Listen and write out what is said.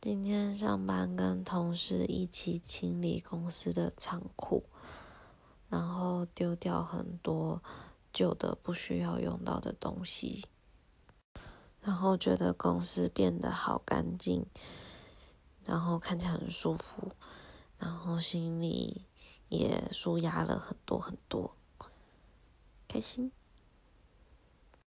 今天上班跟同事一起清理公司的仓库然后丢掉很多旧的不需要用到的东西然后觉得公司变得好干净然后看起来很舒服然后心里也舒压了很多很多。开心。